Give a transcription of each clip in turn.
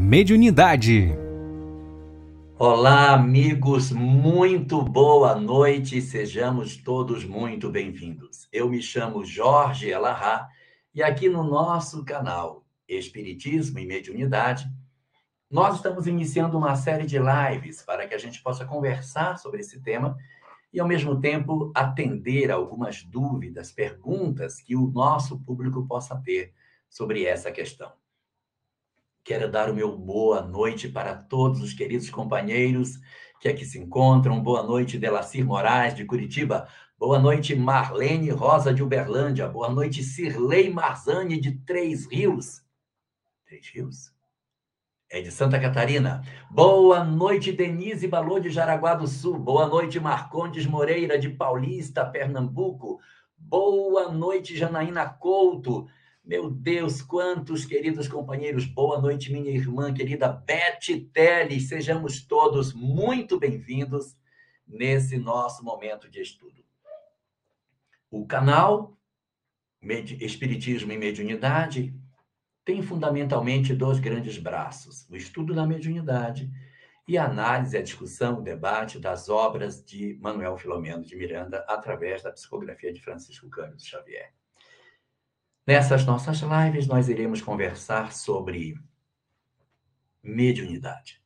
Mediunidade. Olá, amigos, muito boa noite, sejamos todos muito bem-vindos. Eu me chamo Jorge Elahá e aqui no nosso canal Espiritismo e Mediunidade, nós estamos iniciando uma série de lives para que a gente possa conversar sobre esse tema e, ao mesmo tempo, atender algumas dúvidas, perguntas que o nosso público possa ter sobre essa questão. Quero dar o meu boa noite para todos os queridos companheiros que aqui se encontram. Boa noite, Delacir Moraes, de Curitiba. Boa noite, Marlene Rosa, de Uberlândia. Boa noite, Cirlei Marzani, de Três Rios. Três Rios? É de Santa Catarina. Boa noite, Denise Balô, de Jaraguá do Sul. Boa noite, Marcondes Moreira, de Paulista, Pernambuco. Boa noite, Janaína Couto, meu Deus, quantos queridos companheiros. Boa noite, minha irmã querida Beth Teles. Sejamos todos muito bem-vindos nesse nosso momento de estudo. O canal Espiritismo e Mediunidade tem fundamentalmente dois grandes braços: o estudo da mediunidade e a análise, a discussão, o debate das obras de Manuel Filomeno de Miranda através da psicografia de Francisco Cândido Xavier. Nessas nossas lives, nós iremos conversar sobre mediunidade.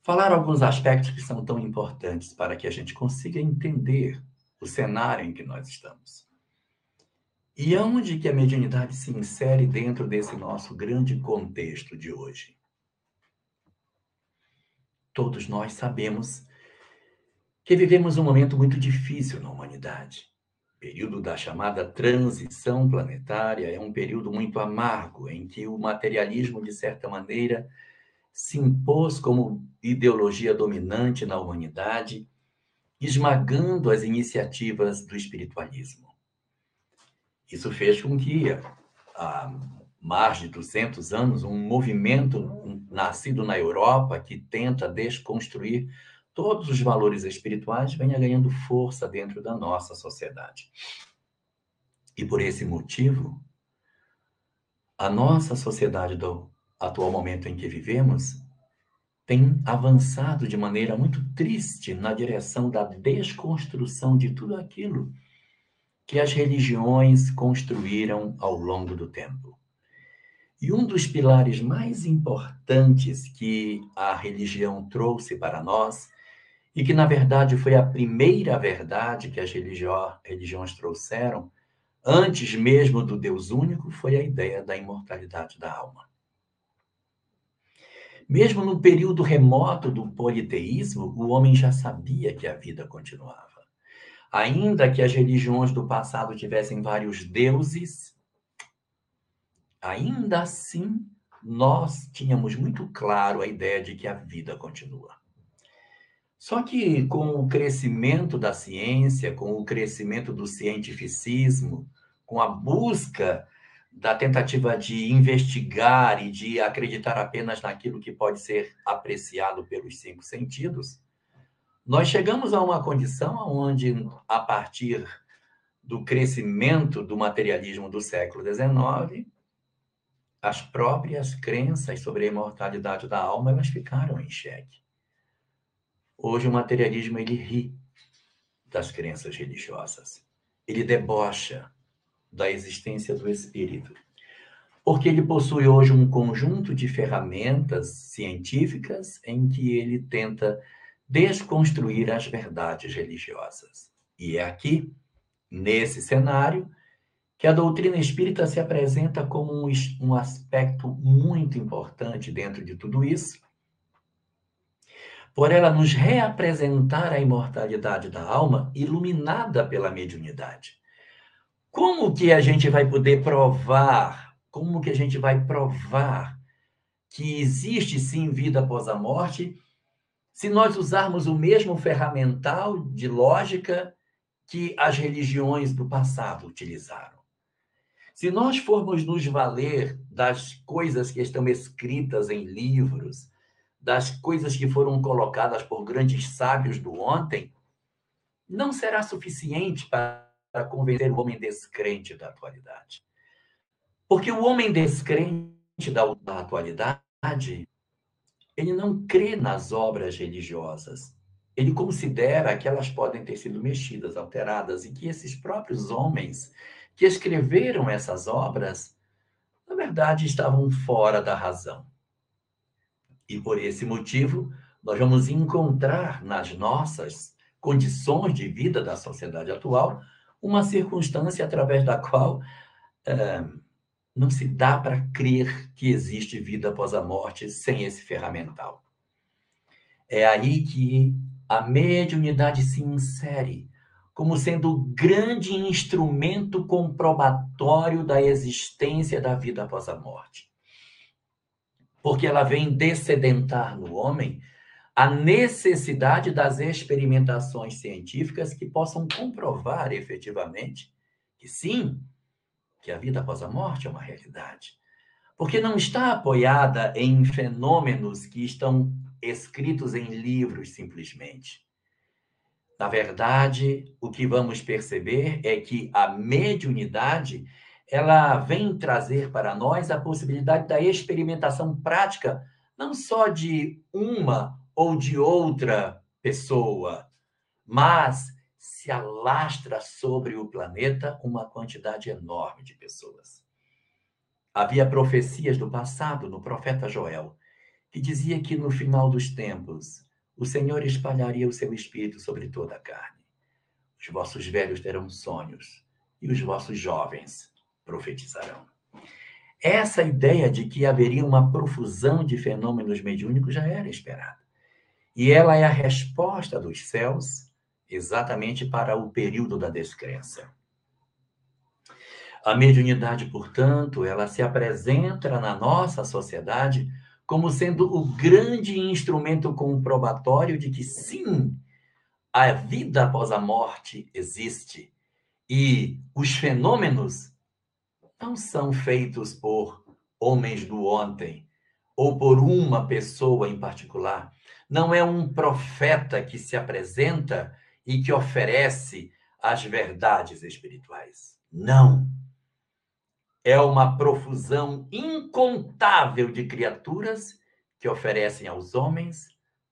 Falar alguns aspectos que são tão importantes para que a gente consiga entender o cenário em que nós estamos. E aonde que a mediunidade se insere dentro desse nosso grande contexto de hoje? Todos nós sabemos que vivemos um momento muito difícil na humanidade período da chamada transição planetária é um período muito amargo, em que o materialismo, de certa maneira, se impôs como ideologia dominante na humanidade, esmagando as iniciativas do espiritualismo. Isso fez com que, há mais de 200 anos, um movimento nascido na Europa que tenta desconstruir todos os valores espirituais venha ganhando força dentro da nossa sociedade. E por esse motivo, a nossa sociedade do atual momento em que vivemos tem avançado de maneira muito triste na direção da desconstrução de tudo aquilo que as religiões construíram ao longo do tempo. E um dos pilares mais importantes que a religião trouxe para nós e que, na verdade, foi a primeira verdade que as religiões trouxeram, antes mesmo do Deus único, foi a ideia da imortalidade da alma. Mesmo no período remoto do politeísmo, o homem já sabia que a vida continuava. Ainda que as religiões do passado tivessem vários deuses, ainda assim nós tínhamos muito claro a ideia de que a vida continua. Só que com o crescimento da ciência, com o crescimento do cientificismo, com a busca da tentativa de investigar e de acreditar apenas naquilo que pode ser apreciado pelos cinco sentidos, nós chegamos a uma condição onde, a partir do crescimento do materialismo do século XIX, as próprias crenças sobre a imortalidade da alma elas ficaram em xeque. Hoje o materialismo ele ri das crenças religiosas. Ele debocha da existência do espírito. Porque ele possui hoje um conjunto de ferramentas científicas em que ele tenta desconstruir as verdades religiosas. E é aqui, nesse cenário, que a doutrina espírita se apresenta como um, aspecto muito importante dentro de tudo isso, por ela nos reapresentar a imortalidade da alma iluminada pela mediunidade. Como que a gente vai poder provar? Como que a gente vai provar que existe sim vida após a morte se nós usarmos o mesmo ferramental de lógica que as religiões do passado utilizaram? Se nós formos nos valer das coisas que estão escritas em livros, das coisas que foram colocadas por grandes sábios do ontem, não será suficiente para convencer o homem descrente da atualidade. Porque o homem descrente da atualidade, ele não crê nas obras religiosas. Ele considera que elas podem ter sido mexidas, alteradas, e que esses próprios homens que escreveram essas obras, na verdade, estavam fora da razão. E por esse motivo, nós vamos encontrar nas nossas condições de vida da sociedade atual uma circunstância através da qual é, não se dá para crer que existe vida após a morte sem esse ferramental. É aí que a mediunidade se insere como sendo o grande instrumento comprobatório da existência da vida após a morte. Porque ela vem descedentar no homem a necessidade das experimentações científicas que possam comprovar efetivamente que sim, que a vida após a morte é uma realidade. Porque não está apoiada em fenômenos que estão escritos em livros simplesmente. Na verdade, o que vamos perceber é que a mediunidade ela vem trazer para nós a possibilidade da experimentação prática não só de uma ou de outra pessoa, mas se alastra sobre o planeta uma quantidade enorme de pessoas. Havia profecias do passado no profeta Joel, que dizia que no final dos tempos o Senhor espalharia o seu espírito sobre toda a carne. Os vossos velhos terão sonhos e os vossos jovens profetizarão. Essa ideia de que haveria uma profusão de fenômenos mediúnicos já era esperada. E ela é a resposta dos céus exatamente para o período da descrença. A mediunidade, portanto, ela se apresenta na nossa sociedade como sendo o grande instrumento comprobatório de que sim, a vida após a morte existe e os fenômenos não são feitos por homens do ontem ou por uma pessoa em particular, não é um profeta que se apresenta e que oferece as verdades espirituais. Não. É uma profusão incontável de criaturas que oferecem aos homens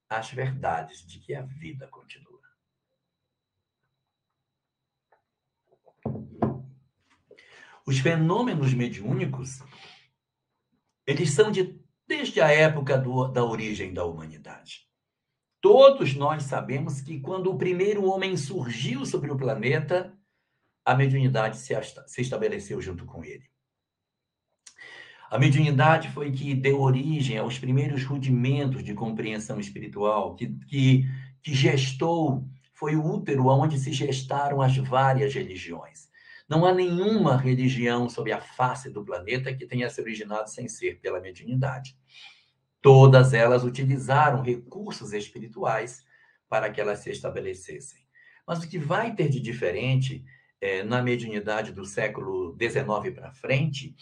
as verdades de que a vida continua. Os fenômenos mediúnicos, eles são de desde a época do, da origem da humanidade. Todos nós sabemos que quando o primeiro homem surgiu sobre o planeta, a mediunidade se, se estabeleceu junto com ele. A mediunidade foi que deu origem aos primeiros rudimentos de compreensão espiritual, que, que, que gestou, foi o útero onde se gestaram as várias religiões. Não há nenhuma religião sobre a face do planeta que tenha se originado sem ser pela mediunidade. Todas elas utilizaram recursos espirituais para que elas se estabelecessem. Mas o que vai ter de diferente é, na mediunidade do século XIX para frente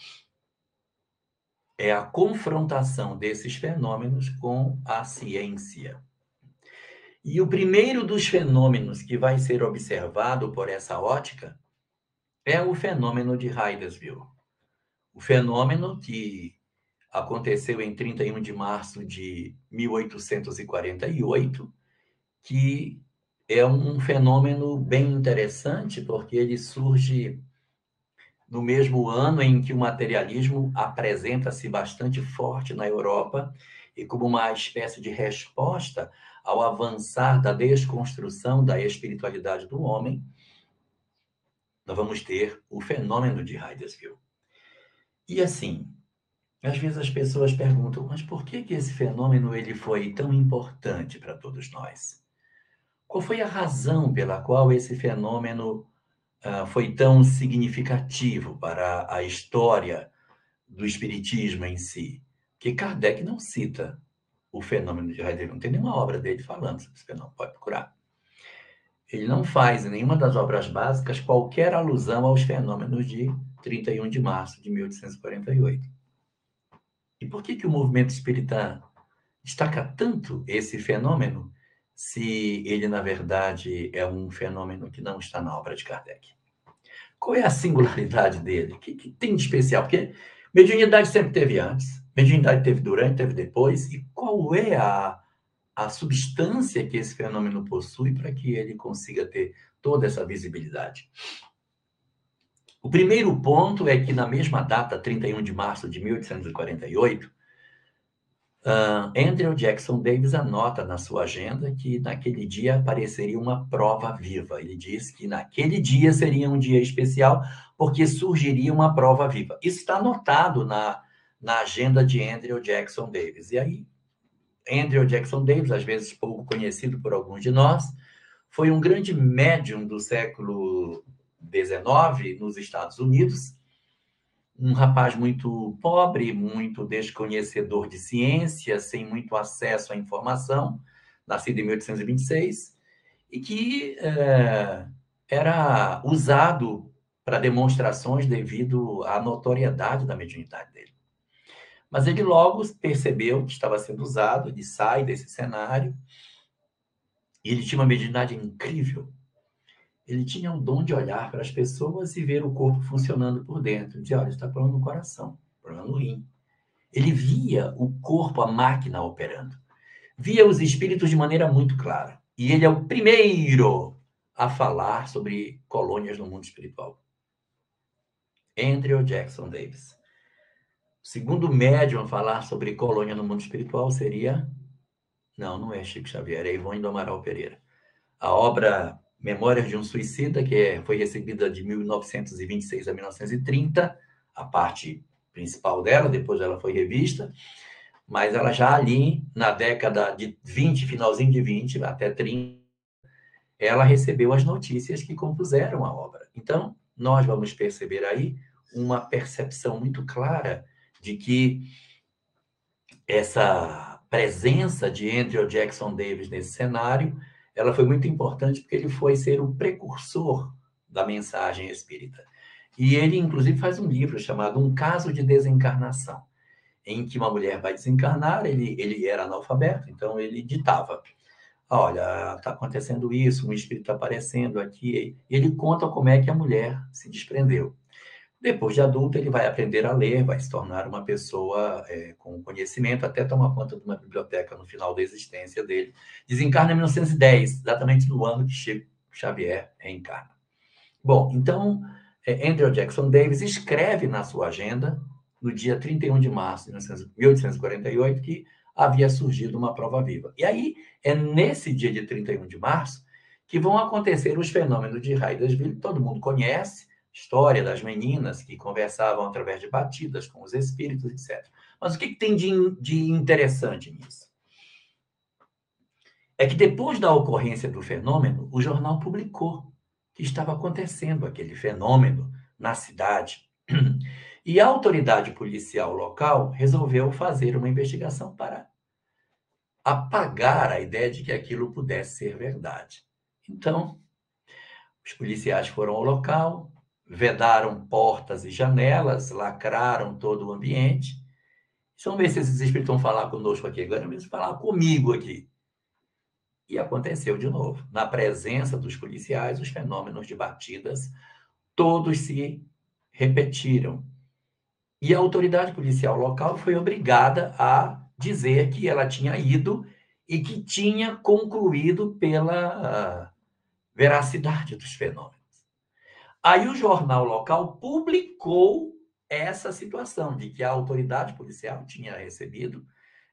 é a confrontação desses fenômenos com a ciência. E o primeiro dos fenômenos que vai ser observado por essa ótica é o fenômeno de Hydesville. O fenômeno que aconteceu em 31 de março de 1848, que é um fenômeno bem interessante, porque ele surge no mesmo ano em que o materialismo apresenta-se bastante forte na Europa e como uma espécie de resposta ao avançar da desconstrução da espiritualidade do homem, nós vamos ter o fenômeno de Hydesville. E assim, às vezes as pessoas perguntam, mas por que, que esse fenômeno ele foi tão importante para todos nós? Qual foi a razão pela qual esse fenômeno uh, foi tão significativo para a história do Espiritismo em si? Que Kardec não cita o fenômeno de Heidegger, não tem nenhuma obra dele falando sobre esse fenômeno, pode procurar ele não faz em nenhuma das obras básicas qualquer alusão aos fenômenos de 31 de março de 1848. E por que, que o movimento espírita destaca tanto esse fenômeno, se ele, na verdade, é um fenômeno que não está na obra de Kardec? Qual é a singularidade dele? O que, que tem de especial? Porque mediunidade sempre teve antes. mediunidade teve durante, teve depois, e qual é a, a substância que esse fenômeno possui para que ele consiga ter toda essa visibilidade. O primeiro ponto é que, na mesma data, 31 de março de 1848, uh, Andrew Jackson Davis anota na sua agenda que naquele dia apareceria uma prova viva. Ele diz que naquele dia seria um dia especial porque surgiria uma prova viva. Isso está anotado na, na agenda de Andrew Jackson Davis. E aí, Andrew Jackson Davis, às vezes pouco conhecido por alguns de nós, foi um grande médium do século XIX nos Estados Unidos, um rapaz muito pobre, muito desconhecedor de ciência, sem muito acesso à informação, nascido em 1826, e que é, era usado para demonstrações devido à notoriedade da mediunidade dele. Mas ele logo percebeu que estava sendo usado, ele sai desse cenário, e ele tinha uma mediunidade incrível, ele tinha o dom de olhar para as pessoas e ver o corpo funcionando por dentro. Dizia, olha, está problema no coração, problema no rim. Ele via o corpo, a máquina operando. Via os espíritos de maneira muito clara. E ele é o primeiro a falar sobre colônias no mundo espiritual. Andrew Jackson Davis. O segundo médium a falar sobre colônia no mundo espiritual seria. Não, não é Chico Xavier, é Ivone do Amaral Pereira. A obra Memórias de um Suicida, que é, foi recebida de 1926 a 1930, a parte principal dela, depois ela foi revista, mas ela já ali, na década de 20, finalzinho de 20 até 30, ela recebeu as notícias que compuseram a obra. Então, nós vamos perceber aí uma percepção muito clara de que essa presença de Andrew Jackson Davis nesse cenário ela foi muito importante porque ele foi ser o precursor da mensagem espírita. E ele, inclusive, faz um livro chamado Um Caso de Desencarnação, em que uma mulher vai desencarnar, ele, ele era analfabeto, então ele ditava. Olha, está acontecendo isso, um espírito está aparecendo aqui. E ele conta como é que a mulher se desprendeu. Depois de adulto, ele vai aprender a ler, vai se tornar uma pessoa é, com conhecimento, até tomar conta de uma biblioteca no final da existência dele. Desencarna em 1910, exatamente no ano que Chico Xavier reencarna. Bom, então, é, Andrew Jackson Davis escreve na sua agenda, no dia 31 de março de 1848, que havia surgido uma prova viva. E aí, é nesse dia de 31 de março que vão acontecer os fenômenos de Hydesville, todo mundo conhece, história das meninas que conversavam através de batidas com os espíritos, etc. Mas o que, que tem de, de interessante nisso? É que depois da ocorrência do fenômeno, o jornal publicou que estava acontecendo aquele fenômeno na cidade. E a autoridade policial local resolveu fazer uma investigação para apagar a ideia de que aquilo pudesse ser verdade. Então, os policiais foram ao local, vedaram portas e janelas, lacraram todo o ambiente. Vamos ver se esses espíritos vão falar conosco aqui agora, mesmo falar comigo aqui. E aconteceu de novo. Na presença dos policiais, os fenômenos de batidas todos se repetiram. E a autoridade policial local foi obrigada a dizer que ela tinha ido e que tinha concluído pela veracidade dos fenômenos. Aí o jornal local publicou essa situação de que a autoridade policial tinha recebido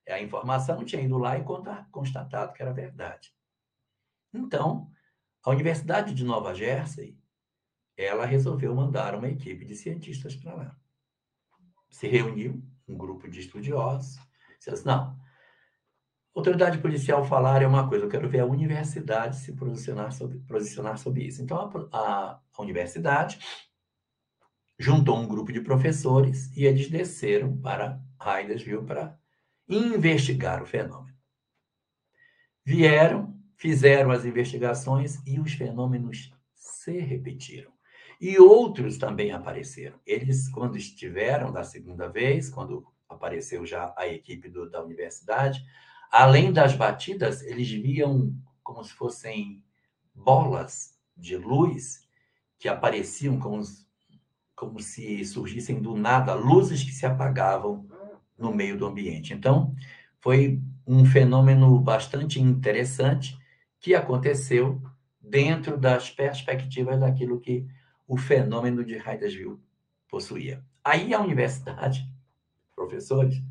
a informação, tinha ido lá e constatado que era verdade. Então, a Universidade de Nova Jersey, ela resolveu mandar uma equipe de cientistas para lá. Se reuniu um grupo de estudiosos, disse assim, não, autoridade policial falar é uma coisa, eu quero ver a universidade se posicionar sobre, posicionar sobre isso. Então, a, a, a universidade juntou um grupo de professores e eles desceram para Hydesville para investigar o fenômeno. Vieram, fizeram as investigações e os fenômenos se repetiram. E outros também apareceram. Eles, quando estiveram da segunda vez, quando apareceu já a equipe do, da universidade, Além das batidas, eles viam como se fossem bolas de luz que apareciam como, como se surgissem do nada, luzes que se apagavam no meio do ambiente. Então, foi um fenômeno bastante interessante que aconteceu dentro das perspectivas daquilo que o fenômeno de Hydesville possuía. Aí a universidade, professores,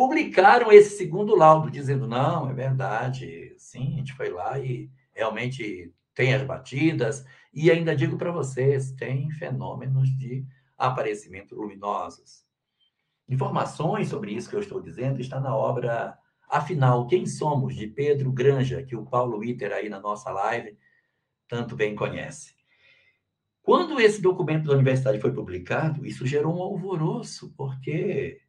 publicaram esse segundo laudo, dizendo: não, é verdade, sim, a gente foi lá e realmente tem as batidas, e ainda digo para vocês, tem fenômenos de aparecimento luminosos. Informações sobre isso que eu estou dizendo está na obra Afinal, Quem Somos, de Pedro Granja, que o Paulo Witter aí na nossa live tanto bem conhece. Quando esse documento da universidade foi publicado, isso gerou um alvoroço, porque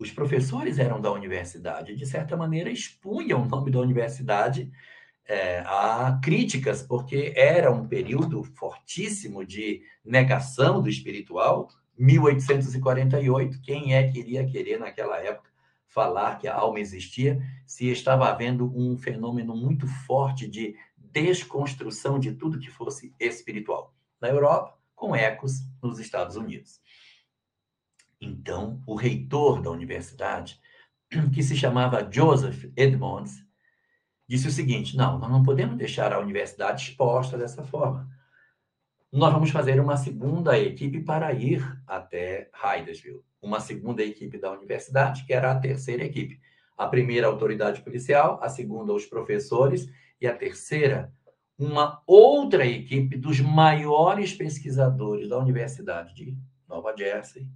os professores eram da universidade, de certa maneira expunham o nome da universidade é, a críticas, porque era um período fortíssimo de negação do espiritual. 1848, quem é que iria querer naquela época falar que a alma existia se estava havendo um fenômeno muito forte de desconstrução de tudo que fosse espiritual? Na Europa, com ecos nos Estados Unidos. Então, o reitor da universidade, que se chamava Joseph Edmonds, disse o seguinte: não, nós não podemos deixar a universidade exposta dessa forma. Nós vamos fazer uma segunda equipe para ir até Hydesville. Uma segunda equipe da universidade, que era a terceira equipe. A primeira, a autoridade policial, a segunda, os professores, e a terceira, uma outra equipe dos maiores pesquisadores da Universidade de Nova Jersey,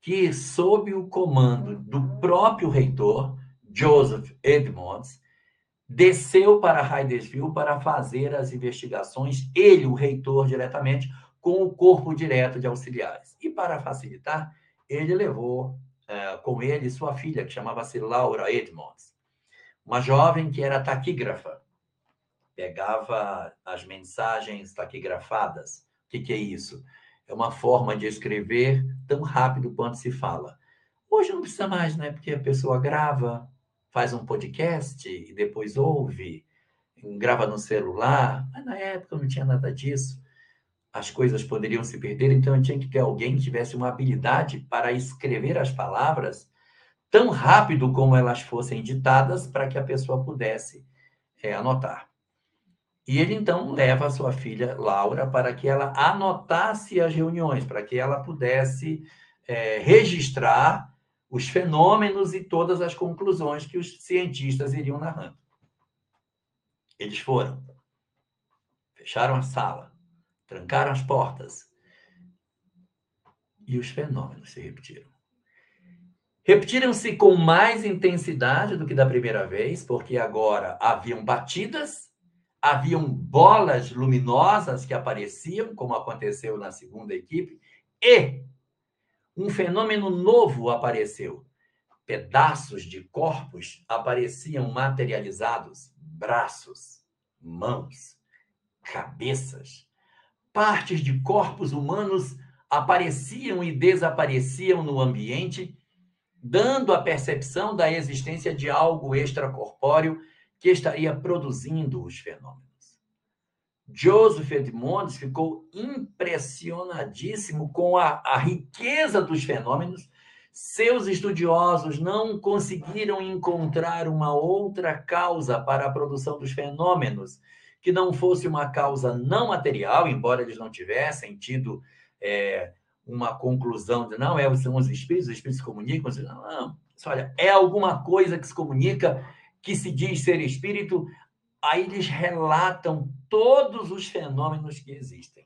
que, sob o comando do próprio reitor, Joseph Edmonds, desceu para Hydesville para fazer as investigações, ele, o reitor, diretamente, com o corpo direto de auxiliares. E para facilitar, ele levou é, com ele sua filha, que chamava-se Laura Edmonds, uma jovem que era taquígrafa, pegava as mensagens taquigrafadas. O que, que é isso? É uma forma de escrever tão rápido quanto se fala. Hoje não precisa mais, né? Porque a pessoa grava, faz um podcast e depois ouve, grava no celular. Mas na época não tinha nada disso. As coisas poderiam se perder, então tinha que ter alguém que tivesse uma habilidade para escrever as palavras tão rápido como elas fossem ditadas para que a pessoa pudesse é, anotar. E ele então leva a sua filha Laura para que ela anotasse as reuniões, para que ela pudesse é, registrar os fenômenos e todas as conclusões que os cientistas iriam narrando. Eles foram, fecharam a sala, trancaram as portas e os fenômenos se repetiram. Repetiram-se com mais intensidade do que da primeira vez, porque agora haviam batidas, haviam bolas luminosas que apareciam, como aconteceu na segunda equipe, e um fenômeno novo apareceu. Pedaços de corpos apareciam materializados, braços, mãos, cabeças. Partes de corpos humanos apareciam e desapareciam no ambiente, dando a percepção da existência de algo extracorpóreo que estaria produzindo os fenômenos. Joseph Edmonds ficou impressionadíssimo com a, a riqueza dos fenômenos. Seus estudiosos não conseguiram encontrar uma outra causa para a produção dos fenômenos que não fosse uma causa não material, embora eles não tivessem tido é, uma conclusão de não, é, são os espíritos, os espíritos se comunicam. Não, não, olha, é alguma coisa que se comunica, que se diz ser espírito, Aí eles relatam todos os fenômenos que existem.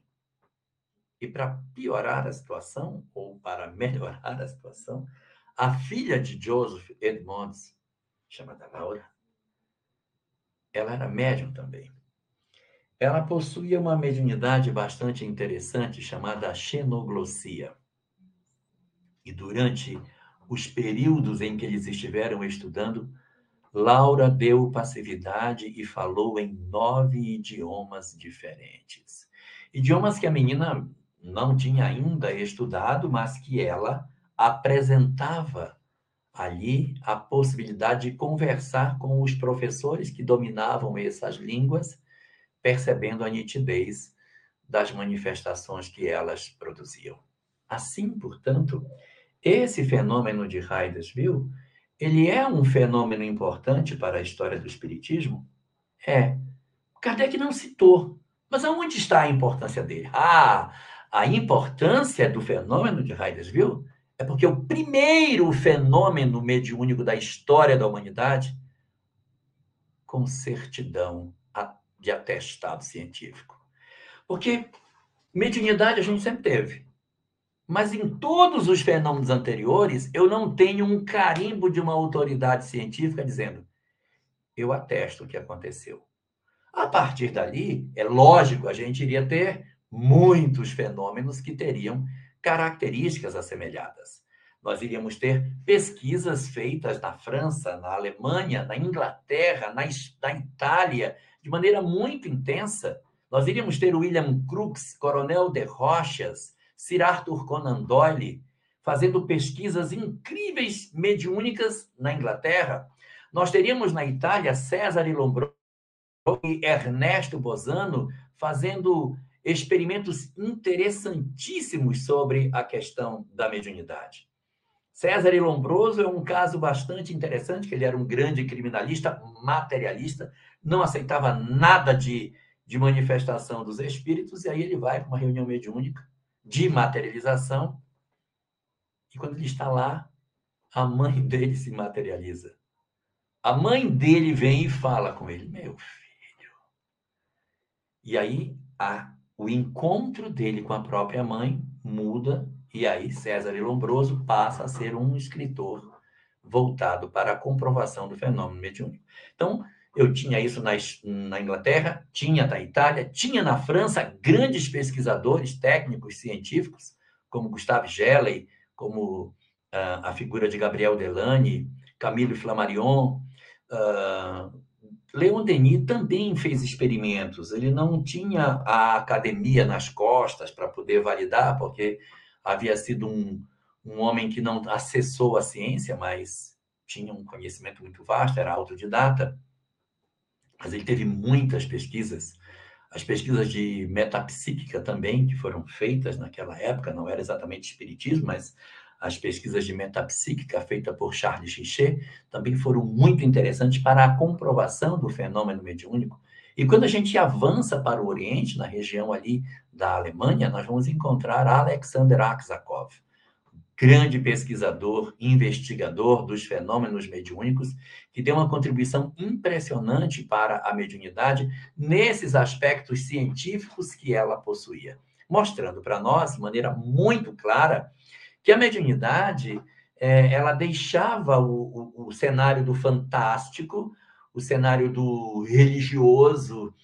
E para piorar a situação, ou para melhorar a situação, a filha de Joseph Edmonds, chamada Laura, ela era médium também. Ela possuía uma mediunidade bastante interessante chamada xenoglossia. E durante os períodos em que eles estiveram estudando, Laura deu passividade e falou em nove idiomas diferentes. Idiomas que a menina não tinha ainda estudado, mas que ela apresentava ali a possibilidade de conversar com os professores que dominavam essas línguas, percebendo a nitidez das manifestações que elas produziam. Assim, portanto, esse fenômeno de Hydesville, ele é um fenômeno importante para a história do espiritismo? É. Kardec não citou, mas aonde está a importância dele? Ah, a importância do fenômeno de Hydesville é porque o primeiro fenômeno mediúnico da história da humanidade com certidão de atestado científico. Porque mediunidade a gente sempre teve. Mas em todos os fenômenos anteriores, eu não tenho um carimbo de uma autoridade científica dizendo: eu atesto o que aconteceu. A partir dali, é lógico, a gente iria ter muitos fenômenos que teriam características assemelhadas. Nós iríamos ter pesquisas feitas na França, na Alemanha, na Inglaterra, na, na Itália, de maneira muito intensa. Nós iríamos ter William Crookes, Coronel de Rochas, Sir Arthur Conan Doyle, fazendo pesquisas incríveis mediúnicas na Inglaterra. Nós teríamos na Itália César Lombroso e Ernesto Bosano fazendo experimentos interessantíssimos sobre a questão da mediunidade. César Lombroso é um caso bastante interessante, que ele era um grande criminalista, materialista, não aceitava nada de, de manifestação dos espíritos, e aí ele vai para uma reunião mediúnica de materialização, e quando ele está lá, a mãe dele se materializa. A mãe dele vem e fala com ele, meu filho. E aí a, o encontro dele com a própria mãe muda e aí César Lombroso passa a ser um escritor voltado para a comprovação do fenômeno mediúnico. Então, eu tinha isso na, na Inglaterra, tinha na Itália, tinha na França grandes pesquisadores técnicos, científicos, como Gustave Gelley, como uh, a figura de Gabriel Delany, Camille Flammarion. Uh, Leon Denis também fez experimentos. Ele não tinha a academia nas costas para poder validar, porque havia sido um, um homem que não acessou a ciência, mas tinha um conhecimento muito vasto, era autodidata. Mas ele teve muitas pesquisas, as pesquisas de metapsíquica também, que foram feitas naquela época, não era exatamente espiritismo, mas as pesquisas de metapsíquica feitas por Charles Richet também foram muito interessantes para a comprovação do fenômeno mediúnico. E quando a gente avança para o Oriente, na região ali da Alemanha, nós vamos encontrar Alexander Aksakov, grande pesquisador, investigador dos fenômenos mediúnicos, que deu uma contribuição impressionante para a mediunidade nesses aspectos científicos que ela possuía, mostrando para nós, de maneira muito clara, que a mediunidade é, ela deixava o, o, o cenário do fantástico, o cenário do religioso,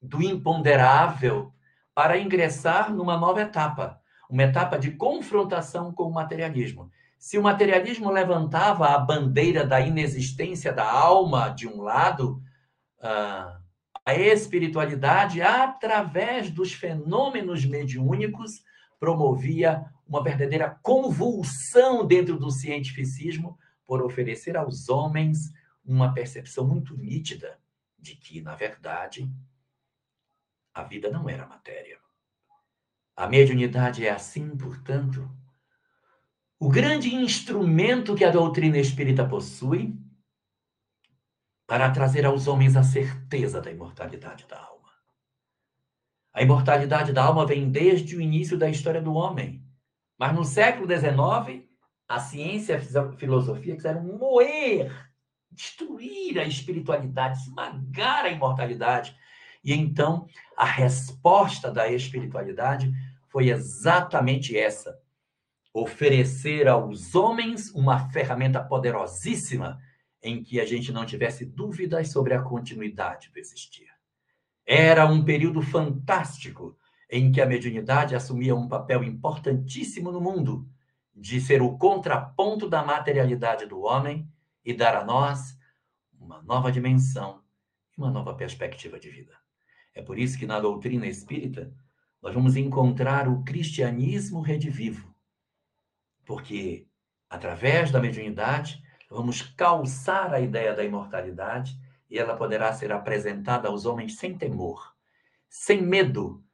do imponderável, para ingressar numa nova etapa, uma etapa de confrontação com o materialismo. Se o materialismo levantava a bandeira da inexistência da alma de um lado, ah, a espiritualidade, através dos fenômenos mediúnicos, promovia uma verdadeira convulsão dentro do cientificismo por oferecer aos homens uma percepção muito nítida de que, na verdade, a vida não era matéria. A mediunidade é assim, portanto, o grande instrumento que a doutrina espírita possui para trazer aos homens a certeza da imortalidade da alma. A imortalidade da alma vem desde o início da história do homem. Mas no século XIX, a ciência e a filosofia quiseram moer, destruir a espiritualidade, esmagar a imortalidade e então a resposta da espiritualidade foi exatamente essa: oferecer aos homens uma ferramenta poderosíssima em que a gente não tivesse dúvidas sobre a continuidade do existir. Era um período fantástico em que a mediunidade assumia um papel importantíssimo no mundo, de ser o contraponto da materialidade do homem e dar a nós uma nova dimensão e uma nova perspectiva de vida. É por isso que na doutrina espírita nós vamos encontrar o cristianismo redivivo. Porque através da mediunidade vamos calçar a ideia da imortalidade e ela poderá ser apresentada aos homens sem temor, sem medo,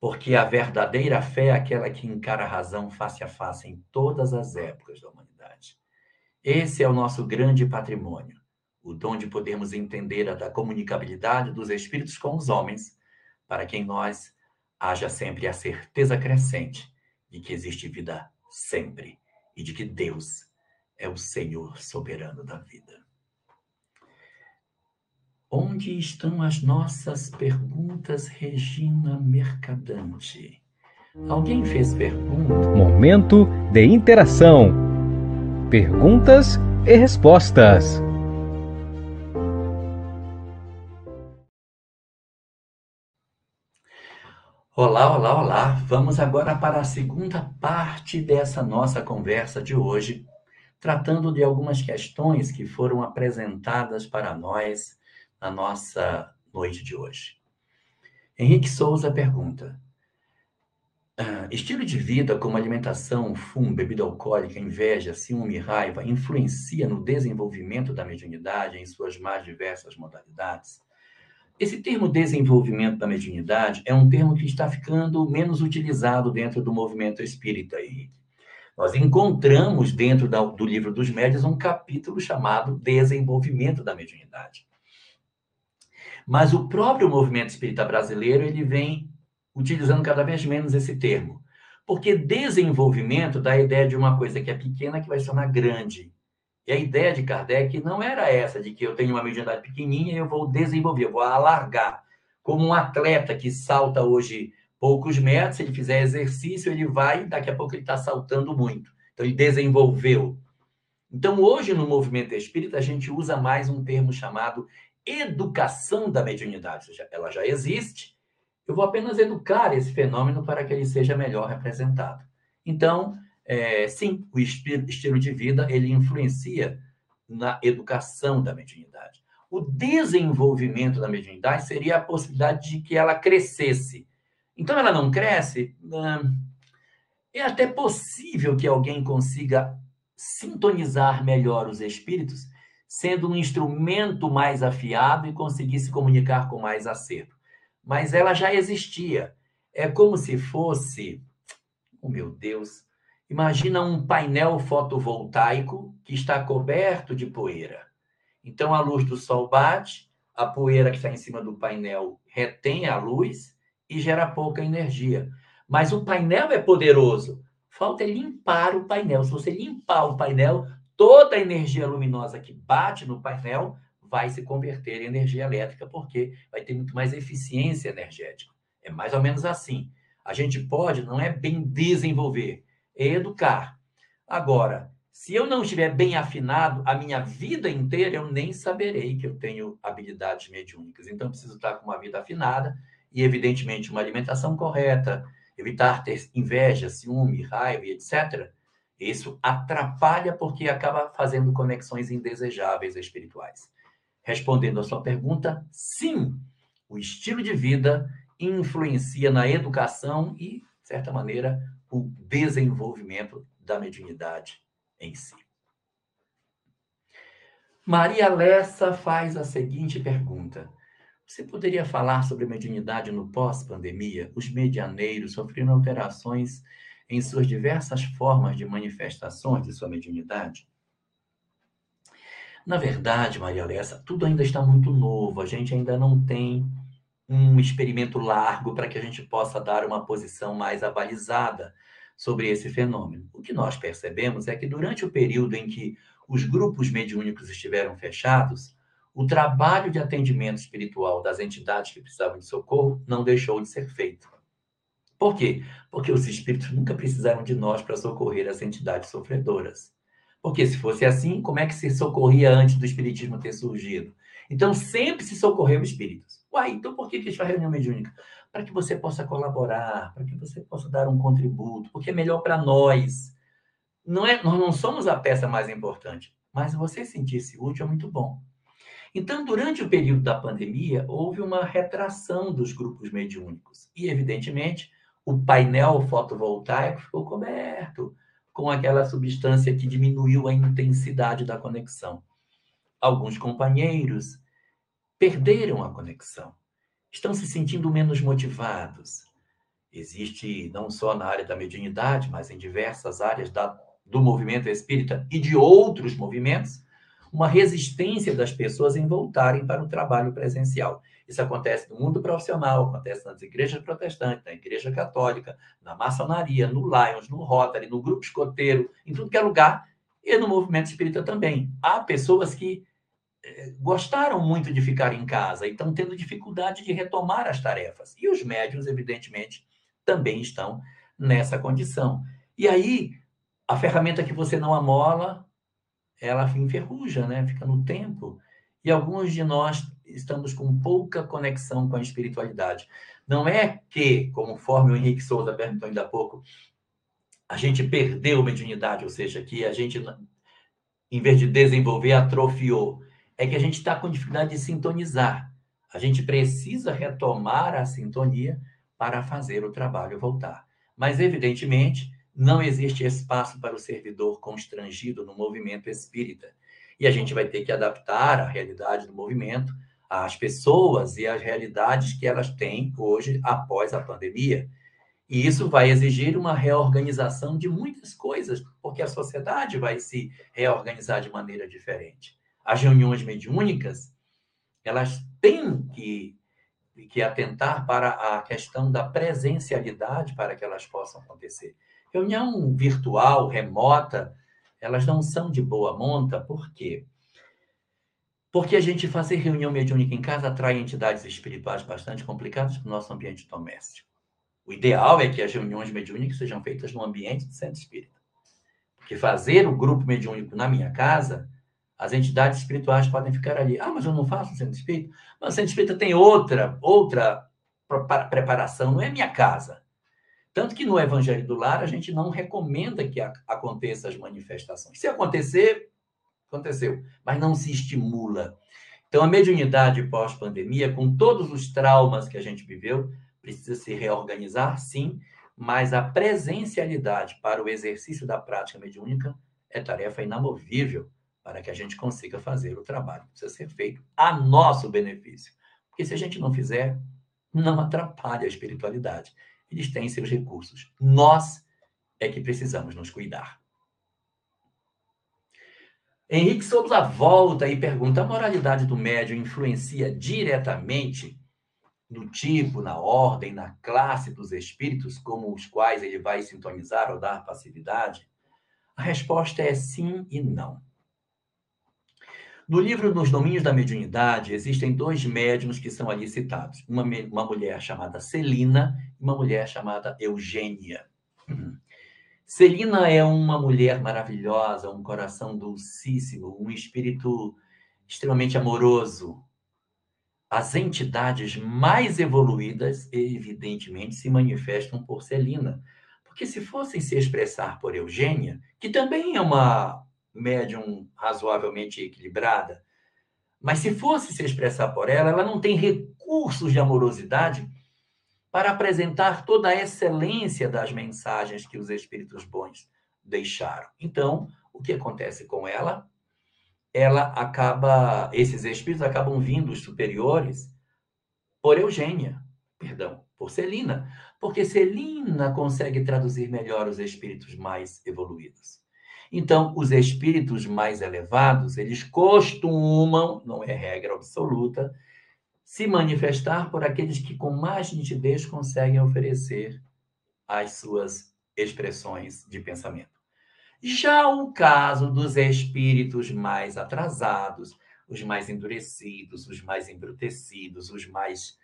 Porque a verdadeira fé é aquela que encara a razão face a face em todas as épocas da humanidade. Esse é o nosso grande patrimônio, o dom de podermos entender a da comunicabilidade dos espíritos com os homens, para que em nós haja sempre a certeza crescente de que existe vida sempre e de que Deus é o Senhor soberano da vida. Onde estão as nossas perguntas, Regina Mercadante? Alguém fez pergunta? Momento de interação. Perguntas e respostas. Olá, olá, olá! Vamos agora para a segunda parte dessa nossa conversa de hoje, tratando de algumas questões que foram apresentadas para nós na nossa noite de hoje. Henrique Souza pergunta: ah, estilo de vida como alimentação, fumo, bebida alcoólica, inveja, ciúme e raiva influencia no desenvolvimento da mediunidade em suas mais diversas modalidades? Esse termo desenvolvimento da mediunidade é um termo que está ficando menos utilizado dentro do movimento espírita. E nós encontramos dentro do livro dos médios um capítulo chamado Desenvolvimento da Mediunidade. Mas o próprio movimento espírita brasileiro ele vem utilizando cada vez menos esse termo. Porque desenvolvimento dá a ideia de uma coisa que é pequena que vai se tornar grande. E a ideia de Kardec não era essa, de que eu tenho uma mediunidade pequenininha e eu vou desenvolver, eu vou alargar. Como um atleta que salta hoje poucos metros, se ele fizer exercício, ele vai, daqui a pouco ele está saltando muito. Então, ele desenvolveu. Então, hoje, no movimento espírita, a gente usa mais um termo chamado educação da mediunidade. Ou seja, ela já existe, eu vou apenas educar esse fenômeno para que ele seja melhor representado. Então, é, sim, o estilo de vida ele influencia na educação da mediunidade. O desenvolvimento da mediunidade seria a possibilidade de que ela crescesse. Então, ela não cresce. É até possível que alguém consiga sintonizar melhor os espíritos, sendo um instrumento mais afiado e conseguir se comunicar com mais acerto. Mas ela já existia. É como se fosse, oh meu Deus, Imagina um painel fotovoltaico que está coberto de poeira. Então a luz do sol bate, a poeira que está em cima do painel retém a luz e gera pouca energia. Mas o painel é poderoso. Falta limpar o painel. Se você limpar o painel, toda a energia luminosa que bate no painel vai se converter em energia elétrica, porque vai ter muito mais eficiência energética. É mais ou menos assim. A gente pode, não é bem desenvolver, educar. Agora, se eu não estiver bem afinado a minha vida inteira, eu nem saberei que eu tenho habilidades mediúnicas. Então, preciso estar com uma vida afinada e, evidentemente, uma alimentação correta, evitar ter inveja, ciúme, raiva, etc. Isso atrapalha porque acaba fazendo conexões indesejáveis espirituais. Respondendo à sua pergunta, sim, o estilo de vida influencia na educação e, de certa maneira, o desenvolvimento da mediunidade em si. Maria Lessa faz a seguinte pergunta: Você poderia falar sobre mediunidade no pós-pandemia? Os medianeiros sofreram alterações em suas diversas formas de manifestações de sua mediunidade? Na verdade, Maria Lessa, tudo ainda está muito novo, a gente ainda não tem um experimento largo para que a gente possa dar uma posição mais avalizada sobre esse fenômeno. O que nós percebemos é que durante o período em que os grupos mediúnicos estiveram fechados, o trabalho de atendimento espiritual das entidades que precisavam de socorro não deixou de ser feito. Por quê? Porque os espíritos nunca precisaram de nós para socorrer as entidades sofredoras. Porque se fosse assim, como é que se socorria antes do espiritismo ter surgido? Então sempre se socorreu espíritos. Uai, então por que, que a reunião mediúnica? Para que você possa colaborar, para que você possa dar um contributo, porque é melhor para nós. Não é, nós não somos a peça mais importante, mas você sentir-se útil é muito bom. Então, durante o período da pandemia, houve uma retração dos grupos mediúnicos. E, evidentemente, o painel fotovoltaico ficou coberto com aquela substância que diminuiu a intensidade da conexão. Alguns companheiros perderam a conexão, estão se sentindo menos motivados. existe não só na área da mediunidade, mas em diversas áreas da, do movimento espírita e de outros movimentos, uma resistência das pessoas em voltarem para o trabalho presencial. Isso acontece no mundo profissional, acontece nas igrejas protestantes, na igreja católica, na maçonaria, no Lions, no Rotary, no grupo escoteiro, em tudo que é lugar, e no movimento espírita também. Há pessoas que eh, gostaram muito de ficar em casa e estão tendo dificuldade de retomar as tarefas. E os médiums, evidentemente, também estão nessa condição. E aí, a ferramenta que você não amola, ela enferruja, né? Fica no tempo. E alguns de nós estamos com pouca conexão com a espiritualidade. Não é que, conforme o Henrique Souza perguntou ainda há pouco, a gente perdeu mediunidade, ou seja, que a gente, em vez de desenvolver, atrofiou. É que a gente está com dificuldade de sintonizar. A gente precisa retomar a sintonia para fazer o trabalho voltar. Mas, evidentemente, não existe espaço para o servidor constrangido no movimento espírita. E a gente vai ter que adaptar a realidade do movimento às pessoas e às realidades que elas têm hoje após a pandemia. E isso vai exigir uma reorganização de muitas coisas, porque a sociedade vai se reorganizar de maneira diferente. As reuniões mediúnicas, elas têm que, que atentar para a questão da presencialidade para que elas possam acontecer. Reunião virtual, remota, elas não são de boa monta, por quê? Porque a gente fazer reunião mediúnica em casa atrai entidades espirituais bastante complicadas para o nosso ambiente doméstico. O ideal é que as reuniões mediúnicas sejam feitas no ambiente do centro espírita. Porque fazer o grupo mediúnico na minha casa, as entidades espirituais podem ficar ali. Ah, mas eu não faço centro espírita. Mas o centro espírita tem outra, outra preparação, não é minha casa. Tanto que no Evangelho do Lar a gente não recomenda que aconteça as manifestações. Se acontecer, aconteceu, mas não se estimula. Então, a mediunidade pós-pandemia, com todos os traumas que a gente viveu, precisa se reorganizar, sim, mas a presencialidade para o exercício da prática mediúnica é tarefa inamovível para que a gente consiga fazer o trabalho que precisa ser feito a nosso benefício. Porque se a gente não fizer, não atrapalha a espiritualidade eles têm seus recursos. Nós é que precisamos nos cuidar. Henrique Souza volta e pergunta: a moralidade do médium influencia diretamente no tipo, na ordem, na classe dos espíritos com os quais ele vai sintonizar ou dar passividade? A resposta é sim e não. No livro Nos Domínios da Mediunidade, existem dois médiums que são ali citados. Uma, uma mulher chamada Celina e uma mulher chamada Eugênia. Celina é uma mulher maravilhosa, um coração dulcíssimo, um espírito extremamente amoroso. As entidades mais evoluídas, evidentemente, se manifestam por Celina. Porque se fossem se expressar por Eugênia, que também é uma médium razoavelmente equilibrada, mas se fosse se expressar por ela, ela não tem recursos de amorosidade para apresentar toda a excelência das mensagens que os espíritos bons deixaram. Então, o que acontece com ela? Ela acaba, esses espíritos acabam vindo os superiores por Eugênia, perdão, por Celina, porque Celina consegue traduzir melhor os espíritos mais evoluídos. Então, os espíritos mais elevados, eles costumam, não é regra absoluta, se manifestar por aqueles que com mais nitidez conseguem oferecer as suas expressões de pensamento. Já o caso dos espíritos mais atrasados, os mais endurecidos, os mais embrutecidos, os mais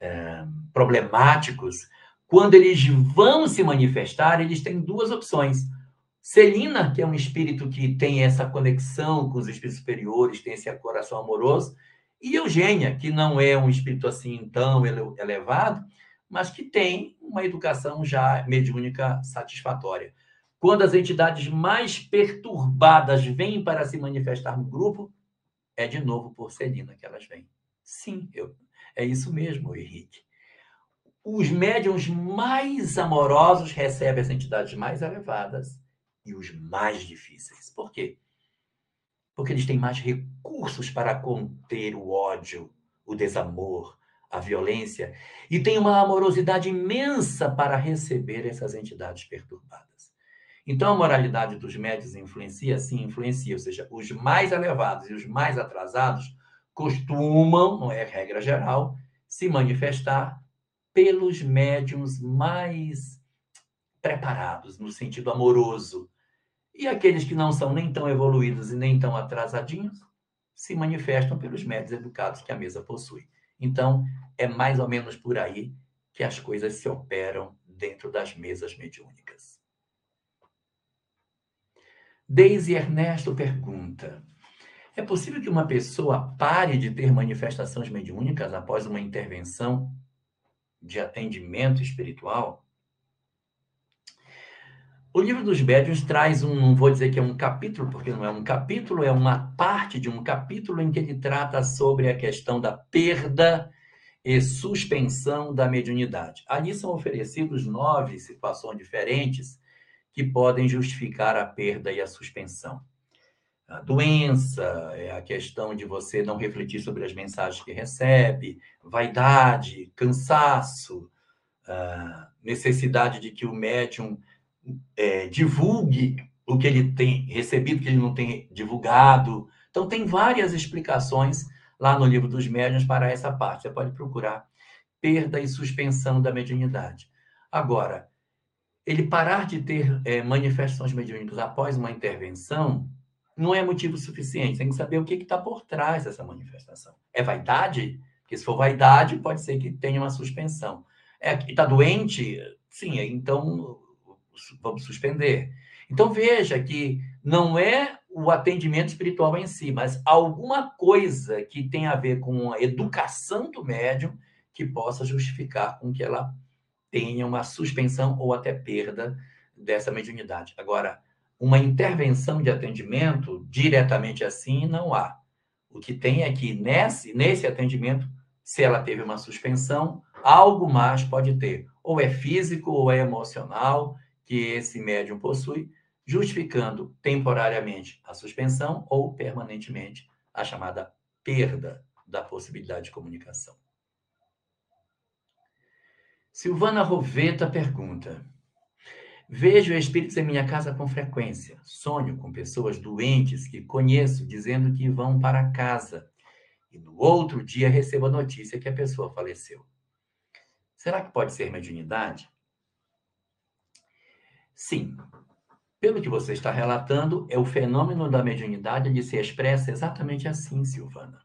é, problemáticos, quando eles vão se manifestar, eles têm duas opções Celina, que é um espírito que tem essa conexão com os espíritos superiores, tem esse coração amoroso, e Eugênia, que não é um espírito assim tão elevado, mas que tem uma educação já mediúnica satisfatória. Quando as entidades mais perturbadas vêm para se manifestar no grupo, é de novo por Celina que elas vêm. Sim, eu, é isso mesmo, Henrique. Os médiums mais amorosos recebem as entidades mais elevadas e os mais difíceis. Por quê? Porque eles têm mais recursos para conter o ódio, o desamor, a violência e tem uma amorosidade imensa para receber essas entidades perturbadas. Então, a moralidade dos médios influencia? Sim, influencia. Ou seja, os mais elevados e os mais atrasados costumam, não é regra geral, se manifestar pelos médiums mais preparados, no sentido amoroso. E aqueles que não são nem tão evoluídos e nem tão atrasadinhos, se manifestam pelos médios educados que a mesa possui. Então, é mais ou menos por aí que as coisas se operam dentro das mesas mediúnicas. Deise Ernesto pergunta: É possível que uma pessoa pare de ter manifestações mediúnicas após uma intervenção de atendimento espiritual? O livro dos médiuns traz um, não vou dizer que é um capítulo, porque não é um capítulo, é uma parte de um capítulo em que ele trata sobre a questão da perda e suspensão da mediunidade. Ali são oferecidos nove situações diferentes que podem justificar a perda e a suspensão. A doença, é a questão de você não refletir sobre as mensagens que recebe, vaidade, cansaço, necessidade de que o médium é, divulgue o que ele tem recebido, que ele não tem divulgado. Então, tem várias explicações lá no livro dos médiuns para essa parte. Você pode procurar perda e suspensão da mediunidade. Agora, ele parar de ter é, manifestações mediúnicas após uma intervenção não é motivo suficiente. Tem que saber o que está por trás dessa manifestação. É vaidade? Porque se for vaidade, pode ser que tenha uma suspensão. É, está doente? Sim, então vamos suspender. Então veja que não é o atendimento espiritual em si, mas alguma coisa que tem a ver com a educação do médium que possa justificar com que ela tenha uma suspensão ou até perda dessa mediunidade. Agora, uma intervenção de atendimento diretamente assim não há. O que tem é que nesse, nesse atendimento, se ela teve uma suspensão, algo mais pode ter. Ou é físico ou é emocional, que esse médium possui, justificando temporariamente a suspensão ou permanentemente a chamada perda da possibilidade de comunicação. Silvana Roveta pergunta: Vejo espíritos em minha casa com frequência. Sonho com pessoas doentes que conheço dizendo que vão para casa. E no outro dia recebo a notícia que a pessoa faleceu. Será que pode ser mediunidade? Sim. Pelo que você está relatando, é o fenômeno da mediunidade de se expressa exatamente assim, Silvana.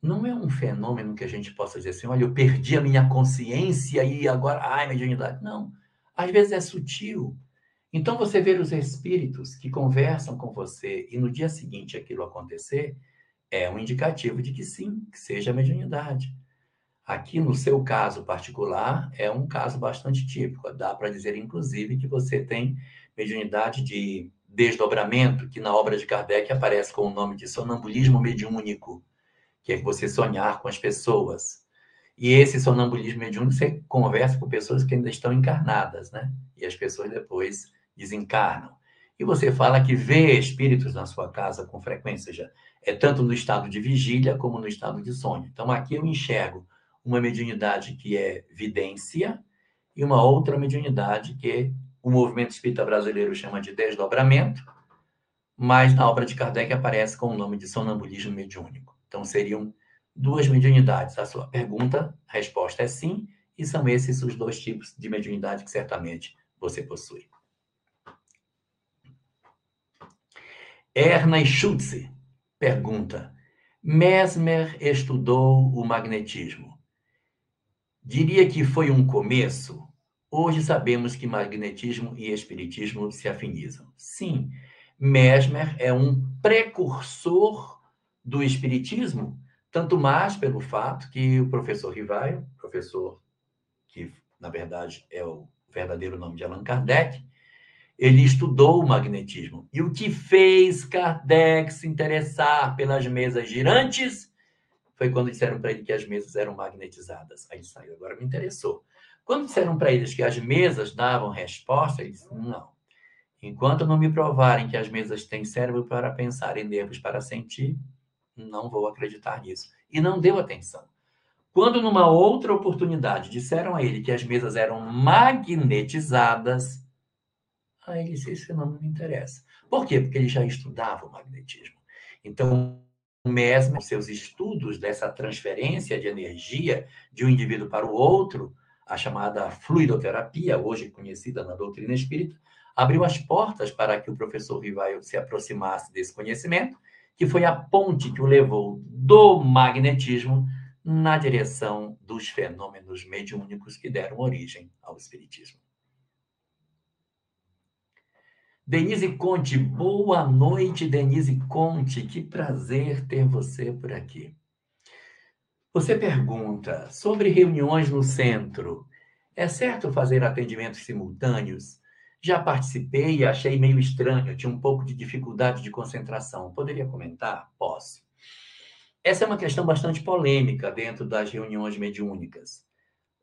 Não é um fenômeno que a gente possa dizer assim, olha, eu perdi a minha consciência e agora, ai, mediunidade. Não. Às vezes é sutil. Então, você ver os espíritos que conversam com você e no dia seguinte aquilo acontecer, é um indicativo de que sim, que seja mediunidade. Aqui, no seu caso particular, é um caso bastante típico. Dá para dizer, inclusive, que você tem mediunidade de desdobramento, que na obra de Kardec aparece com o nome de sonambulismo mediúnico, que é você sonhar com as pessoas. E esse sonambulismo mediúnico, você conversa com pessoas que ainda estão encarnadas, né? E as pessoas depois desencarnam. E você fala que vê espíritos na sua casa com frequência, já é tanto no estado de vigília como no estado de sonho. Então aqui eu enxergo uma mediunidade que é vidência e uma outra mediunidade que o movimento espírita brasileiro chama de desdobramento, mas na obra de Kardec aparece com o nome de sonambulismo mediúnico. Então seriam duas mediunidades. A sua pergunta, a resposta é sim, e são esses os dois tipos de mediunidade que certamente você possui. Erna Schutze pergunta: Mesmer estudou o magnetismo. Diria que foi um começo. Hoje sabemos que magnetismo e espiritismo se afinizam. Sim, Mesmer é um precursor do espiritismo, tanto mais pelo fato que o professor Rivaio, professor que na verdade é o verdadeiro nome de Allan Kardec, ele estudou o magnetismo. E o que fez Kardec se interessar pelas mesas girantes foi quando disseram para ele que as mesas eram magnetizadas. Aí saiu, agora me interessou. Quando disseram para eles que as mesas davam resposta, ele disse: não. Enquanto não me provarem que as mesas têm cérebro para pensar e nervos para sentir, não vou acreditar nisso. E não deu atenção. Quando, numa outra oportunidade, disseram a ele que as mesas eram magnetizadas, a ele esse fenômeno me interessa. Por quê? Porque ele já estudava o magnetismo. Então, o Mesmer, seus estudos dessa transferência de energia de um indivíduo para o outro, a chamada fluidoterapia, hoje conhecida na doutrina espírita, abriu as portas para que o professor Rivaio se aproximasse desse conhecimento, que foi a ponte que o levou do magnetismo na direção dos fenômenos mediúnicos que deram origem ao espiritismo. Denise Conte, boa noite, Denise Conte. Que prazer ter você por aqui. Você pergunta sobre reuniões no centro. É certo fazer atendimentos simultâneos? Já participei e achei meio estranho, tinha um pouco de dificuldade de concentração. Poderia comentar? Posso. Essa é uma questão bastante polêmica dentro das reuniões mediúnicas.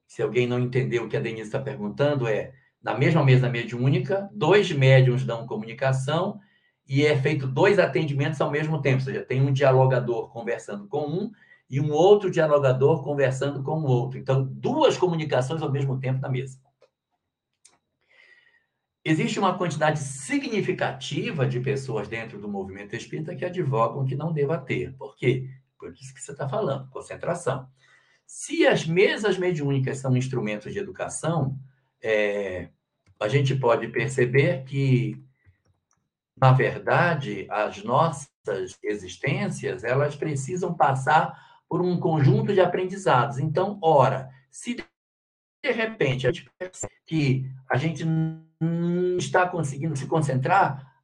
Se alguém não entendeu o que a Denise está perguntando, é na mesma mesa mediúnica, dois médiums dão comunicação e é feito dois atendimentos ao mesmo tempo, ou seja, tem um dialogador conversando com um e um outro dialogador conversando com o outro. Então, duas comunicações ao mesmo tempo na mesa. Existe uma quantidade significativa de pessoas dentro do movimento espírita que advogam que não deva ter. Por quê? Por isso que você está falando, concentração. Se as mesas mediúnicas são instrumentos de educação, é, a gente pode perceber que, na verdade, as nossas existências elas precisam passar por um conjunto de aprendizados. Então, ora, se de repente a gente percebe que a gente está conseguindo se concentrar,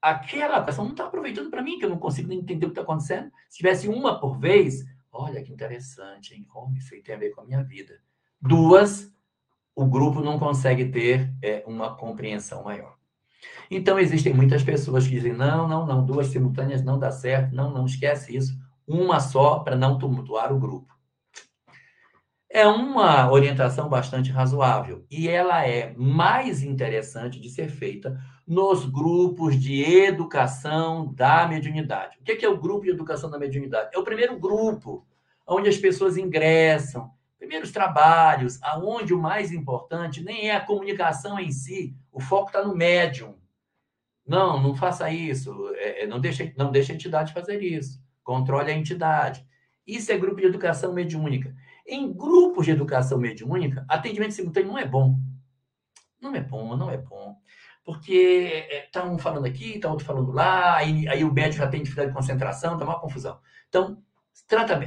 aquela pessoa não está aproveitando para mim, que eu não consigo nem entender o que está acontecendo. Se tivesse uma por vez, olha que interessante, hein? Oh, isso tem a ver com a minha vida. Duas, o grupo não consegue ter é, uma compreensão maior. Então, existem muitas pessoas que dizem: não, não, não, duas simultâneas não dá certo, não, não esquece isso, uma só para não tumultuar o grupo é uma orientação bastante razoável e ela é mais interessante de ser feita nos grupos de educação da mediunidade. O que é o grupo de educação da mediunidade? É o primeiro grupo onde as pessoas ingressam, primeiros trabalhos, aonde o mais importante nem é a comunicação em si, o foco está no médium. Não, não faça isso, é, é, não deixe, não deixe a entidade fazer isso. Controle a entidade. Isso é grupo de educação mediúnica. Em grupos de educação mediúnica, atendimento simultâneo não é bom. Não é bom, não é bom. Porque está é, um falando aqui, está outro falando lá, aí, aí o médico já tem dificuldade de concentração, está uma confusão. Então,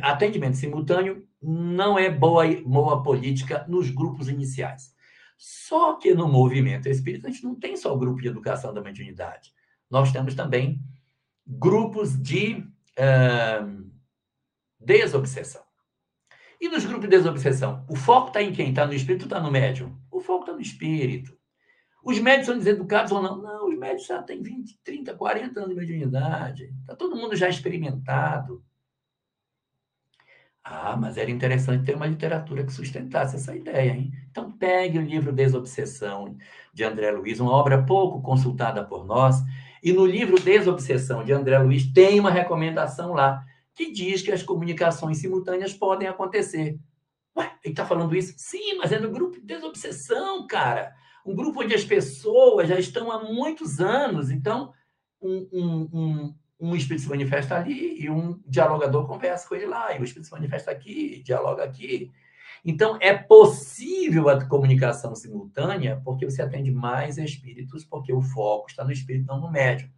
atendimento simultâneo não é boa, boa política nos grupos iniciais. Só que no movimento espírita, a gente não tem só o grupo de educação da mediunidade. Nós temos também grupos de uh, desobsessão. E nos grupos de desobsessão? O foco está em quem? Está no espírito ou está no médium? O foco está no espírito. Os médios são deseducados ou não? Não, os médios já têm 20, 30, 40 anos de mediunidade. Está todo mundo já experimentado. Ah, mas era interessante ter uma literatura que sustentasse essa ideia, hein? Então pegue o livro Desobsessão, de André Luiz, uma obra pouco consultada por nós. E no livro Desobsessão, de André Luiz, tem uma recomendação lá que diz que as comunicações simultâneas podem acontecer. Ué, ele está falando isso? Sim, mas é no grupo de desobsessão, cara. Um grupo onde as pessoas já estão há muitos anos. Então, um, um, um, um espírito se manifesta ali e um dialogador conversa com ele lá. E o espírito se manifesta aqui, dialoga aqui. Então, é possível a comunicação simultânea porque você atende mais espíritos, porque o foco está no espírito, não no médium.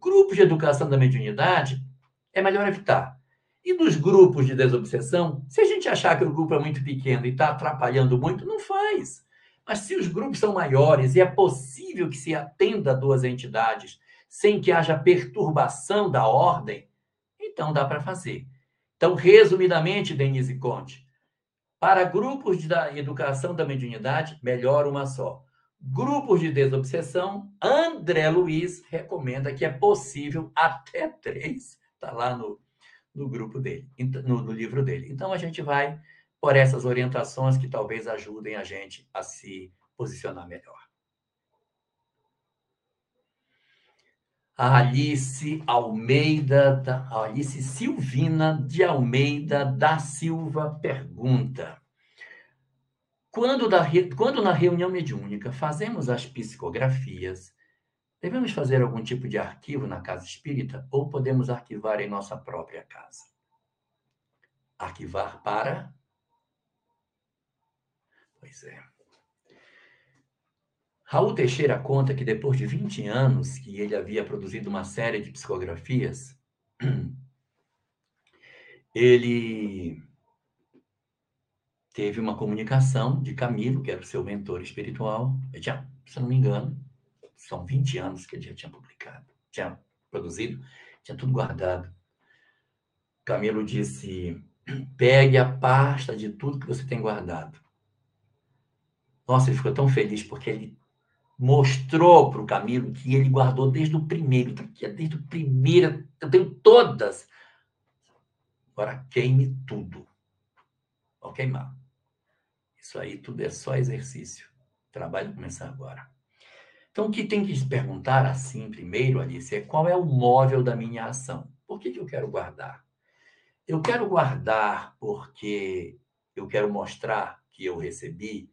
Grupos de educação da mediunidade é melhor evitar. E nos grupos de desobsessão, se a gente achar que o grupo é muito pequeno e está atrapalhando muito, não faz. Mas se os grupos são maiores e é possível que se atenda a duas entidades sem que haja perturbação da ordem, então dá para fazer. Então, resumidamente, Denise Conte, para grupos de da educação da mediunidade, melhor uma só. Grupos de desobsessão, André Luiz recomenda que é possível até três Está lá no, no grupo dele, no, no livro dele. Então, a gente vai por essas orientações que talvez ajudem a gente a se posicionar melhor. A Alice Almeida, da, Alice Silvina de Almeida da Silva pergunta: quando, da, quando na reunião mediúnica fazemos as psicografias, devemos fazer algum tipo de arquivo na casa espírita ou podemos arquivar em nossa própria casa? Arquivar para? Pois é. Raul Teixeira conta que depois de 20 anos que ele havia produzido uma série de psicografias, ele teve uma comunicação de Camilo, que era o seu mentor espiritual. Tinha, se não me engano, são 20 anos que ele já tinha publicado, tinha produzido, tinha tudo guardado. Camilo disse: pegue a pasta de tudo que você tem guardado. Nossa, ele ficou tão feliz porque ele mostrou para o Camilo que ele guardou desde o primeiro. Tá desde o primeiro, eu tenho todas. Agora queime tudo. Vou queimar. Isso aí tudo é só exercício. O trabalho começar agora. Então, o que tem que se perguntar assim, primeiro, Alice, é qual é o móvel da minha ação? Por que, que eu quero guardar? Eu quero guardar porque eu quero mostrar que eu recebi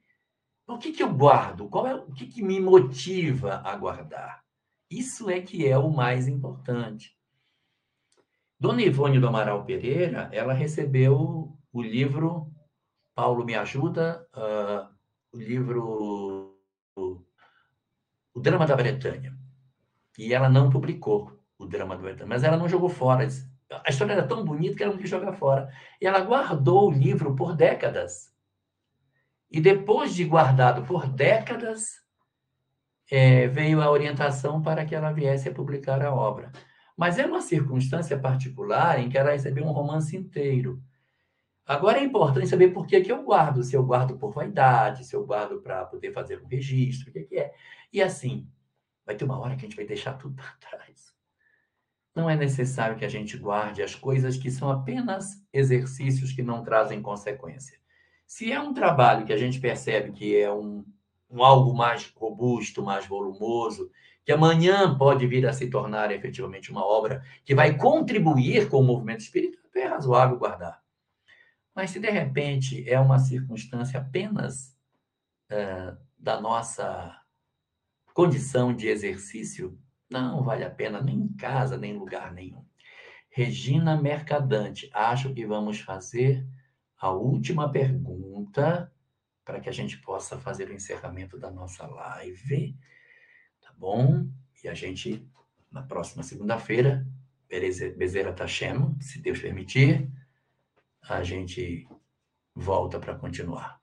o que, que eu guardo? Qual é o que, que me motiva a guardar? Isso é que é o mais importante. Dona Ivone do Amaral Pereira, ela recebeu o livro Paulo Me Ajuda, uh, o livro Drama da Bretanha. E ela não publicou o Drama da Bretanha, mas ela não jogou fora. A história era tão bonita que ela não quis jogar fora. E ela guardou o livro por décadas. E depois de guardado por décadas, é, veio a orientação para que ela viesse a publicar a obra. Mas é uma circunstância particular em que ela recebeu um romance inteiro. Agora é importante saber por que, que eu guardo. Se eu guardo por vaidade, se eu guardo para poder fazer um registro, o que, que é. E assim, vai ter uma hora que a gente vai deixar tudo para trás. Não é necessário que a gente guarde as coisas que são apenas exercícios que não trazem consequência. Se é um trabalho que a gente percebe que é um, um algo mais robusto, mais volumoso, que amanhã pode vir a se tornar efetivamente uma obra que vai contribuir com o movimento espírita, é razoável guardar. Mas se de repente é uma circunstância apenas é, da nossa condição de exercício, não vale a pena nem em casa, nem em lugar nenhum. Regina Mercadante, acho que vamos fazer a última pergunta para que a gente possa fazer o encerramento da nossa live, tá bom? E a gente, na próxima segunda-feira, Bezerra Tacheno, se Deus permitir, a gente volta para continuar.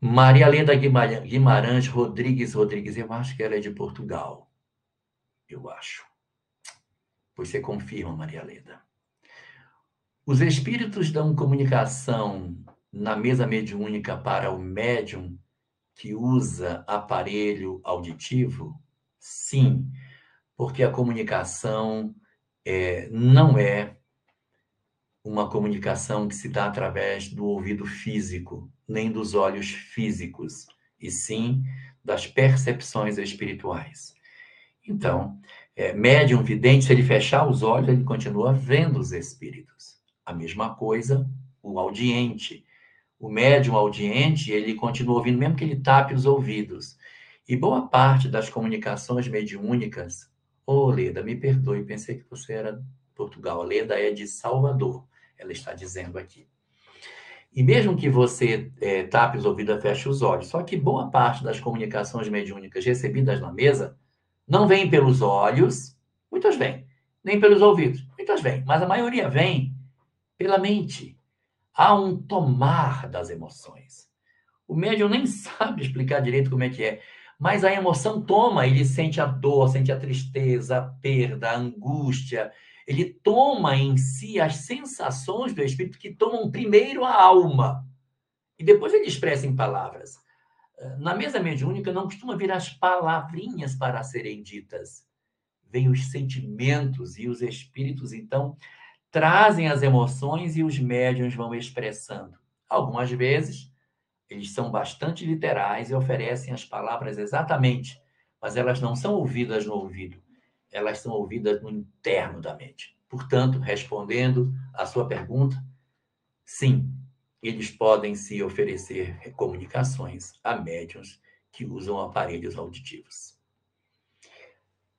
Maria Leda Guimarães Rodrigues Rodrigues, eu acho que ela é de Portugal. Eu acho. Pois você confirma, Maria Leda. Os espíritos dão comunicação na mesa mediúnica para o médium que usa aparelho auditivo? Sim, porque a comunicação é, não é uma comunicação que se dá através do ouvido físico, nem dos olhos físicos, e sim das percepções espirituais. Então, é, médium vidente, se ele fechar os olhos, ele continua vendo os espíritos. A mesma coisa o audiente. O médium audiente, ele continua ouvindo, mesmo que ele tape os ouvidos. E boa parte das comunicações mediúnicas. Ô, oh, Leda, me perdoe, pensei que você era de Portugal. Leda é de Salvador, ela está dizendo aqui. E mesmo que você é, tape os ouvidos, feche os olhos, só que boa parte das comunicações mediúnicas recebidas na mesa não vem pelos olhos, muitas vêm, nem pelos ouvidos, muitas vêm, mas a maioria vem pela mente. Há um tomar das emoções. O médium nem sabe explicar direito como é que é, mas a emoção toma, ele sente a dor, sente a tristeza, a perda, a angústia. Ele toma em si as sensações do espírito que tomam primeiro a alma e depois ele expressa em palavras. Na mesa mediúnica não costuma vir as palavrinhas para serem ditas. Vêm os sentimentos e os espíritos, então, trazem as emoções e os médiums vão expressando. Algumas vezes, eles são bastante literais e oferecem as palavras exatamente, mas elas não são ouvidas no ouvido. Elas são ouvidas no interno da mente. Portanto, respondendo à sua pergunta, sim, eles podem se oferecer comunicações a médiums que usam aparelhos auditivos.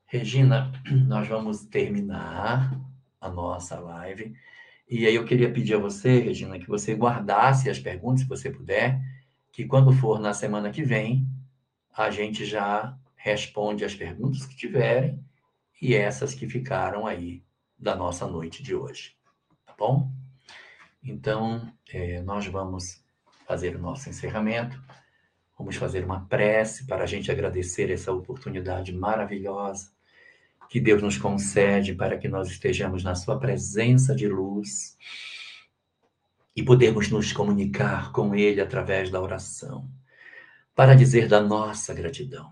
Regina, nós vamos terminar a nossa live. E aí eu queria pedir a você, Regina, que você guardasse as perguntas, se você puder, que quando for na semana que vem, a gente já responde as perguntas que tiverem e essas que ficaram aí da nossa noite de hoje. Tá bom? Então, é, nós vamos fazer o nosso encerramento. Vamos fazer uma prece para a gente agradecer essa oportunidade maravilhosa que Deus nos concede para que nós estejamos na Sua presença de luz e podemos nos comunicar com Ele através da oração, para dizer da nossa gratidão,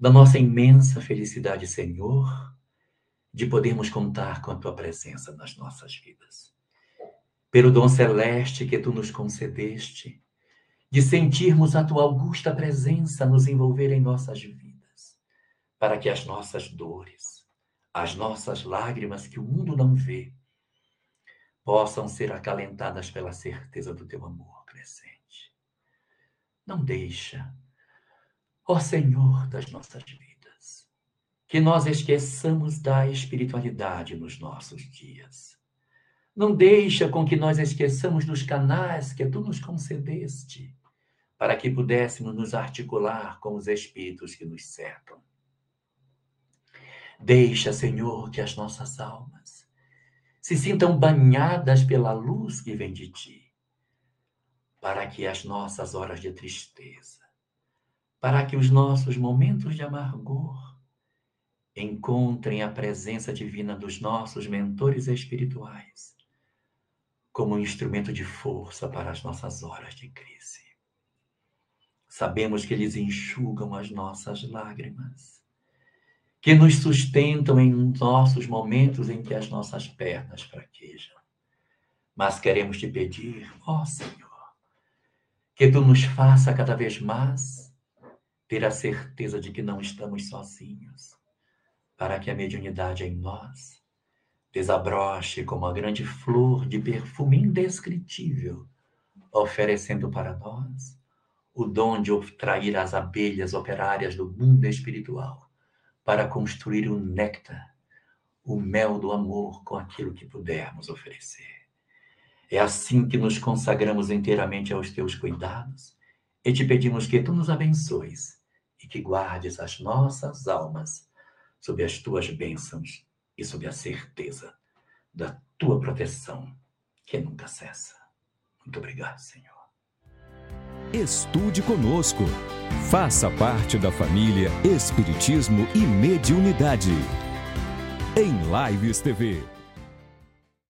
da nossa imensa felicidade, Senhor, de podermos contar com a Tua presença nas nossas vidas. Pelo dom celeste que Tu nos concedeste, de sentirmos a Tua augusta presença nos envolver em nossas vidas para que as nossas dores, as nossas lágrimas que o mundo não vê, possam ser acalentadas pela certeza do teu amor crescente. Não deixa, ó Senhor das nossas vidas, que nós esqueçamos da espiritualidade nos nossos dias. Não deixa com que nós esqueçamos dos canais que tu nos concedeste, para que pudéssemos nos articular com os espíritos que nos cercam. Deixa, Senhor, que as nossas almas se sintam banhadas pela luz que vem de ti, para que as nossas horas de tristeza, para que os nossos momentos de amargor encontrem a presença divina dos nossos mentores espirituais como um instrumento de força para as nossas horas de crise. Sabemos que eles enxugam as nossas lágrimas que nos sustentam em nossos momentos em que as nossas pernas fraquejam. Mas queremos te pedir, ó Senhor, que tu nos faça cada vez mais ter a certeza de que não estamos sozinhos, para que a mediunidade em nós desabroche como a grande flor de perfume indescritível, oferecendo para nós o dom de trair as abelhas operárias do mundo espiritual para construir o néctar, o mel do amor com aquilo que pudermos oferecer. É assim que nos consagramos inteiramente aos teus cuidados e te pedimos que tu nos abençoes que guardes as nossas almas sob as tuas bênçãos e sob a certeza da tua proteção que nunca cessa. Muito obrigado, Senhor. Estude conosco. Faça parte da família Espiritismo e Mediunidade. Em Lives TV.